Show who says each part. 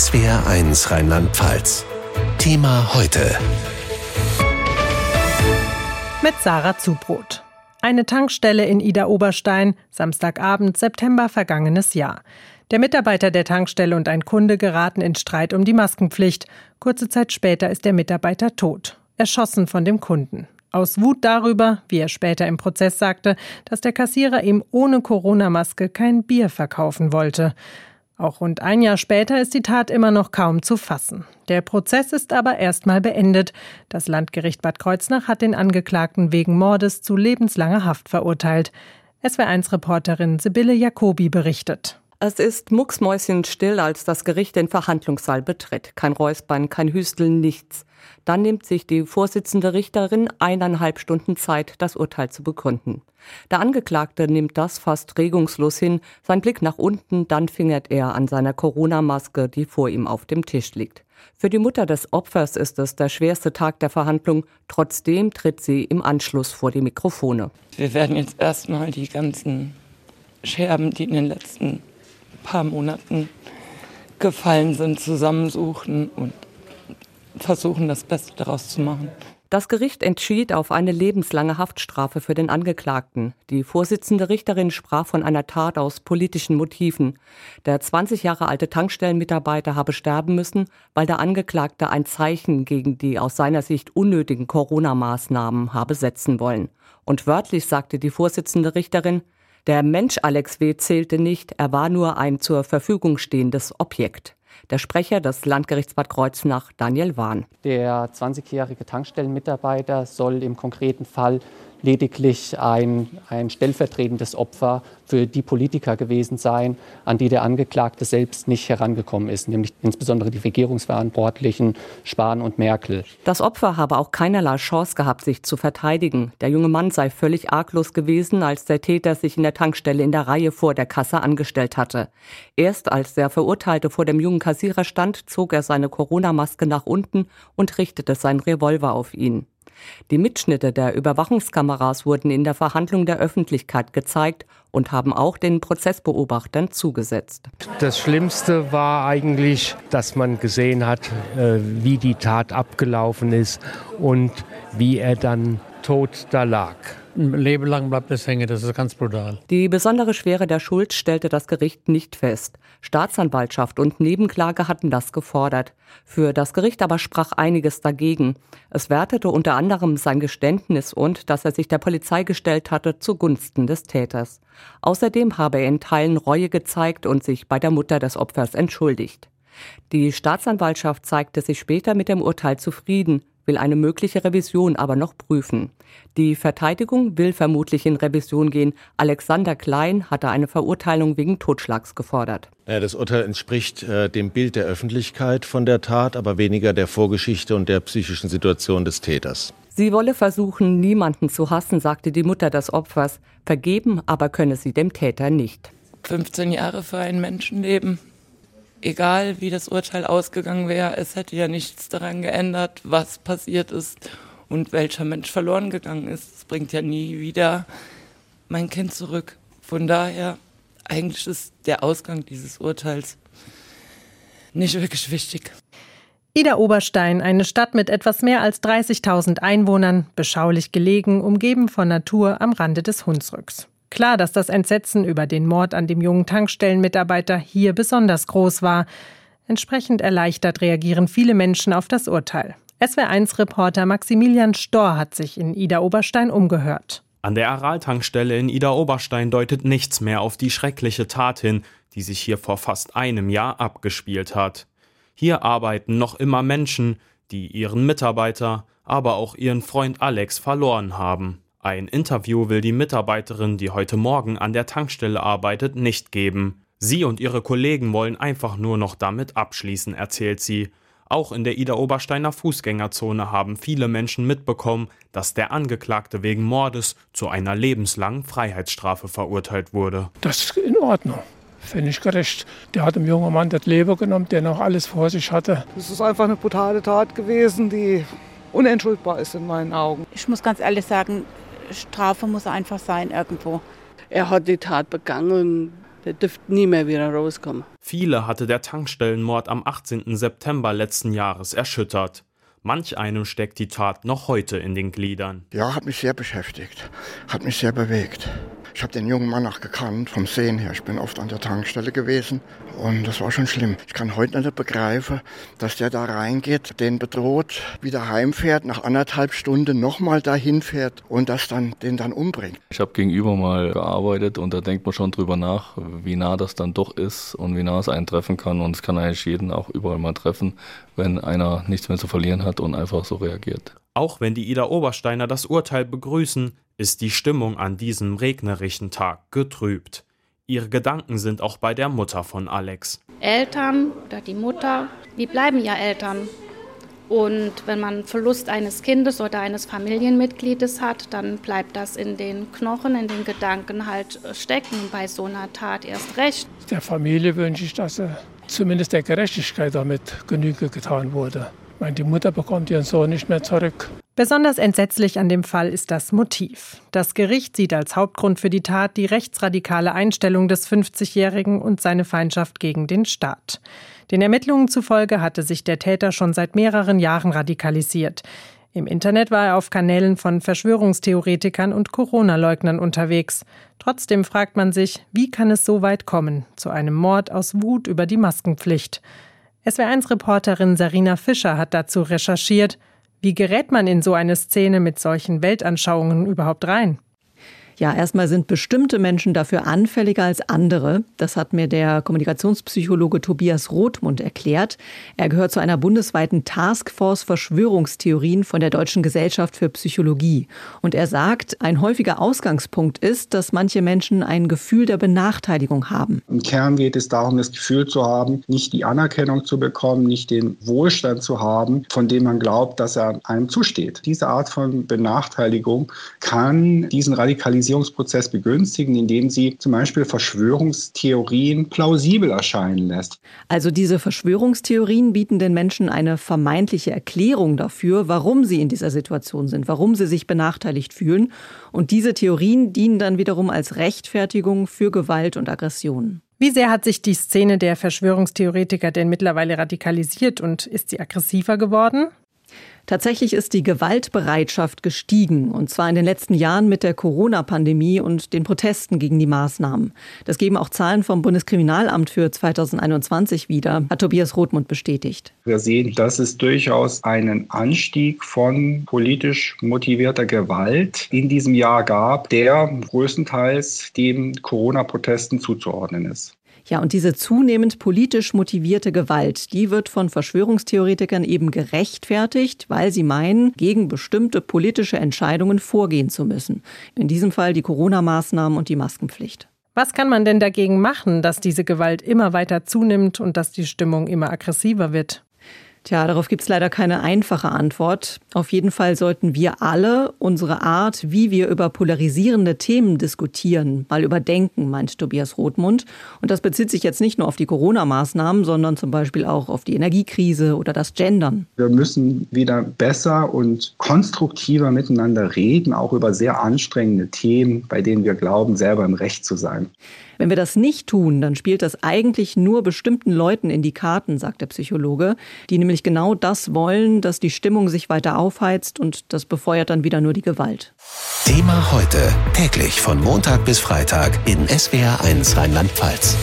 Speaker 1: SWR1 Rheinland-Pfalz. Thema heute.
Speaker 2: Mit Sarah Zubrot. Eine Tankstelle in Ida Oberstein, Samstagabend, September vergangenes Jahr. Der Mitarbeiter der Tankstelle und ein Kunde geraten in Streit um die Maskenpflicht. Kurze Zeit später ist der Mitarbeiter tot, erschossen von dem Kunden. Aus Wut darüber, wie er später im Prozess sagte, dass der Kassierer ihm ohne Corona-Maske kein Bier verkaufen wollte. Auch rund ein Jahr später ist die Tat immer noch kaum zu fassen. Der Prozess ist aber erstmal beendet. Das Landgericht Bad Kreuznach hat den Angeklagten wegen Mordes zu lebenslanger Haft verurteilt. SW1-Reporterin Sibylle Jacobi berichtet.
Speaker 3: Es ist mucksmäuschenstill, als das Gericht den Verhandlungssaal betritt. Kein Räuspern, kein Hüsteln, nichts. Dann nimmt sich die Vorsitzende Richterin eineinhalb Stunden Zeit, das Urteil zu begründen. Der Angeklagte nimmt das fast regungslos hin, sein Blick nach unten, dann fingert er an seiner Corona-Maske, die vor ihm auf dem Tisch liegt. Für die Mutter des Opfers ist es der schwerste Tag der Verhandlung. Trotzdem tritt sie im Anschluss vor die Mikrofone.
Speaker 4: Wir werden jetzt erstmal die ganzen Scherben, die in den letzten paar Monaten gefallen sind, zusammensuchen und versuchen, das Beste daraus zu machen.
Speaker 3: Das Gericht entschied auf eine lebenslange Haftstrafe für den Angeklagten. Die Vorsitzende Richterin sprach von einer Tat aus politischen Motiven. Der 20 Jahre alte Tankstellenmitarbeiter habe sterben müssen, weil der Angeklagte ein Zeichen gegen die aus seiner Sicht unnötigen Corona-Maßnahmen habe setzen wollen. Und wörtlich sagte die Vorsitzende Richterin, der Mensch Alex W. zählte nicht, er war nur ein zur Verfügung stehendes Objekt. Der Sprecher des Landgerichts Bad Kreuznach, Daniel Wahn.
Speaker 5: Der 20-jährige Tankstellenmitarbeiter soll im konkreten Fall lediglich ein, ein stellvertretendes Opfer für die Politiker gewesen sein, an die der Angeklagte selbst nicht herangekommen ist, nämlich insbesondere die Regierungsverantwortlichen Spahn und Merkel.
Speaker 3: Das Opfer habe auch keinerlei Chance gehabt, sich zu verteidigen. Der junge Mann sei völlig arglos gewesen, als der Täter sich in der Tankstelle in der Reihe vor der Kasse angestellt hatte. Erst als der Verurteilte vor dem jungen Kassierer stand, zog er seine Corona-Maske nach unten und richtete seinen Revolver auf ihn. Die Mitschnitte der Überwachungskameras wurden in der Verhandlung der Öffentlichkeit gezeigt und haben auch den Prozessbeobachtern zugesetzt.
Speaker 6: Das Schlimmste war eigentlich, dass man gesehen hat, äh, wie die Tat abgelaufen ist und wie er dann tot da lag.
Speaker 7: Ein Leben lang bleibt es hängen, das ist ganz brutal.
Speaker 3: Die besondere Schwere der Schuld stellte das Gericht nicht fest. Staatsanwaltschaft und Nebenklage hatten das gefordert. Für das Gericht aber sprach einiges dagegen. Es wertete unter anderem sein Geständnis und, dass er sich der Polizei gestellt hatte, zugunsten des Täters. Außerdem habe er in Teilen Reue gezeigt und sich bei der Mutter des Opfers entschuldigt. Die Staatsanwaltschaft zeigte sich später mit dem Urteil zufrieden, will eine mögliche Revision aber noch prüfen. Die Verteidigung will vermutlich in Revision gehen. Alexander Klein hatte eine Verurteilung wegen Totschlags gefordert.
Speaker 8: Ja, das Urteil entspricht äh, dem Bild der Öffentlichkeit von der Tat, aber weniger der Vorgeschichte und der psychischen Situation des Täters.
Speaker 3: Sie wolle versuchen, niemanden zu hassen, sagte die Mutter des Opfers. Vergeben aber könne sie dem Täter nicht.
Speaker 4: 15 Jahre für ein Menschenleben egal wie das Urteil ausgegangen wäre, es hätte ja nichts daran geändert, was passiert ist und welcher Mensch verloren gegangen ist. Es bringt ja nie wieder mein Kind zurück. Von daher, eigentlich ist der Ausgang dieses Urteils nicht wirklich wichtig.
Speaker 2: Ida Oberstein, eine Stadt mit etwas mehr als 30.000 Einwohnern, beschaulich gelegen, umgeben von Natur am Rande des Hunsrücks. Klar, dass das Entsetzen über den Mord an dem jungen Tankstellenmitarbeiter hier besonders groß war. Entsprechend erleichtert reagieren viele Menschen auf das Urteil. SWR1-Reporter Maximilian Storr hat sich in Ida Oberstein umgehört.
Speaker 9: An der Aral-Tankstelle in Ida Oberstein deutet nichts mehr auf die schreckliche Tat hin, die sich hier vor fast einem Jahr abgespielt hat. Hier arbeiten noch immer Menschen, die ihren Mitarbeiter, aber auch ihren Freund Alex verloren haben. Ein Interview will die Mitarbeiterin, die heute Morgen an der Tankstelle arbeitet, nicht geben. Sie und ihre Kollegen wollen einfach nur noch damit abschließen, erzählt sie. Auch in der Ida Obersteiner Fußgängerzone haben viele Menschen mitbekommen, dass der Angeklagte wegen Mordes zu einer lebenslangen Freiheitsstrafe verurteilt wurde.
Speaker 10: Das ist in Ordnung. Finde ich gerecht. Der hat dem jungen Mann das Leben genommen, der noch alles vor sich hatte.
Speaker 11: Das ist einfach eine brutale Tat gewesen, die unentschuldbar ist in meinen Augen.
Speaker 12: Ich muss ganz ehrlich sagen, Strafe muss einfach sein irgendwo.
Speaker 13: Er hat die Tat begangen und er dürfte nie mehr wieder rauskommen.
Speaker 9: Viele hatte der Tankstellenmord am 18. September letzten Jahres erschüttert. Manch einem steckt die Tat noch heute in den Gliedern.
Speaker 13: Ja, hat mich sehr beschäftigt, hat mich sehr bewegt. Ich habe den jungen Mann auch gekannt, vom Sehen her. Ich bin oft an der Tankstelle gewesen und das war schon schlimm. Ich kann heute nicht begreifen, dass der da reingeht, den bedroht, wieder heimfährt, nach anderthalb Stunden nochmal dahin fährt und das dann, den dann umbringt.
Speaker 14: Ich habe gegenüber mal gearbeitet und da denkt man schon drüber nach, wie nah das dann doch ist und wie nah es einen treffen kann. Und es kann eigentlich jeden auch überall mal treffen, wenn einer nichts mehr zu verlieren hat und einfach so reagiert.
Speaker 9: Auch wenn die Ida Obersteiner das Urteil begrüßen, ist die Stimmung an diesem regnerischen Tag getrübt. Ihre Gedanken sind auch bei der Mutter von Alex.
Speaker 15: Eltern oder die Mutter, die bleiben ja Eltern. Und wenn man Verlust eines Kindes oder eines Familienmitgliedes hat, dann bleibt das in den Knochen, in den Gedanken halt stecken. Bei so einer Tat erst recht.
Speaker 10: Der Familie wünsche ich, dass zumindest der Gerechtigkeit damit Genüge getan wurde. Die Mutter bekommt ihren Sohn nicht mehr zurück.
Speaker 2: Besonders entsetzlich an dem Fall ist das Motiv. Das Gericht sieht als Hauptgrund für die Tat die rechtsradikale Einstellung des 50-Jährigen und seine Feindschaft gegen den Staat. Den Ermittlungen zufolge hatte sich der Täter schon seit mehreren Jahren radikalisiert. Im Internet war er auf Kanälen von Verschwörungstheoretikern und Corona-Leugnern unterwegs. Trotzdem fragt man sich, wie kann es so weit kommen, zu einem Mord aus Wut über die Maskenpflicht? SWR1-Reporterin Sarina Fischer hat dazu recherchiert. Wie gerät man in so eine Szene mit solchen Weltanschauungen überhaupt rein?
Speaker 16: Ja, erstmal sind bestimmte Menschen dafür anfälliger als andere. Das hat mir der Kommunikationspsychologe Tobias Rothmund erklärt. Er gehört zu einer bundesweiten Taskforce Verschwörungstheorien von der Deutschen Gesellschaft für Psychologie. Und er sagt, ein häufiger Ausgangspunkt ist, dass manche Menschen ein Gefühl der Benachteiligung haben.
Speaker 17: Im Kern geht es darum, das Gefühl zu haben, nicht die Anerkennung zu bekommen, nicht den Wohlstand zu haben, von dem man glaubt, dass er einem zusteht. Diese Art von Benachteiligung kann diesen Radikalisierung Radikalisierungsprozess begünstigen, indem sie zum Beispiel Verschwörungstheorien plausibel erscheinen lässt.
Speaker 16: Also diese Verschwörungstheorien bieten den Menschen eine vermeintliche Erklärung dafür, warum sie in dieser Situation sind, warum sie sich benachteiligt fühlen. Und diese Theorien dienen dann wiederum als Rechtfertigung für Gewalt und Aggression.
Speaker 2: Wie sehr hat sich die Szene der Verschwörungstheoretiker denn mittlerweile radikalisiert und ist sie aggressiver geworden?
Speaker 16: Tatsächlich ist die Gewaltbereitschaft gestiegen, und zwar in den letzten Jahren mit der Corona-Pandemie und den Protesten gegen die Maßnahmen. Das geben auch Zahlen vom Bundeskriminalamt für 2021 wieder, hat Tobias Rothmund bestätigt.
Speaker 17: Wir sehen, dass es durchaus einen Anstieg von politisch motivierter Gewalt in diesem Jahr gab, der größtenteils den Corona-Protesten zuzuordnen ist.
Speaker 16: Ja, und diese zunehmend politisch motivierte Gewalt, die wird von Verschwörungstheoretikern eben gerechtfertigt, weil sie meinen, gegen bestimmte politische Entscheidungen vorgehen zu müssen. In diesem Fall die Corona-Maßnahmen und die Maskenpflicht.
Speaker 2: Was kann man denn dagegen machen, dass diese Gewalt immer weiter zunimmt und dass die Stimmung immer aggressiver wird?
Speaker 16: Tja, darauf gibt es leider keine einfache Antwort. Auf jeden Fall sollten wir alle unsere Art, wie wir über polarisierende Themen diskutieren, mal überdenken, meint Tobias Rothmund. Und das bezieht sich jetzt nicht nur auf die Corona-Maßnahmen, sondern zum Beispiel auch auf die Energiekrise oder das Gendern.
Speaker 17: Wir müssen wieder besser und konstruktiver miteinander reden, auch über sehr anstrengende Themen, bei denen wir glauben, selber im Recht zu sein.
Speaker 16: Wenn wir das nicht tun, dann spielt das eigentlich nur bestimmten Leuten in die Karten, sagt der Psychologe, die nämlich genau das wollen, dass die Stimmung sich weiter aufheizt und das befeuert dann wieder nur die Gewalt.
Speaker 1: Thema heute, täglich von Montag bis Freitag in SWR1 Rheinland-Pfalz.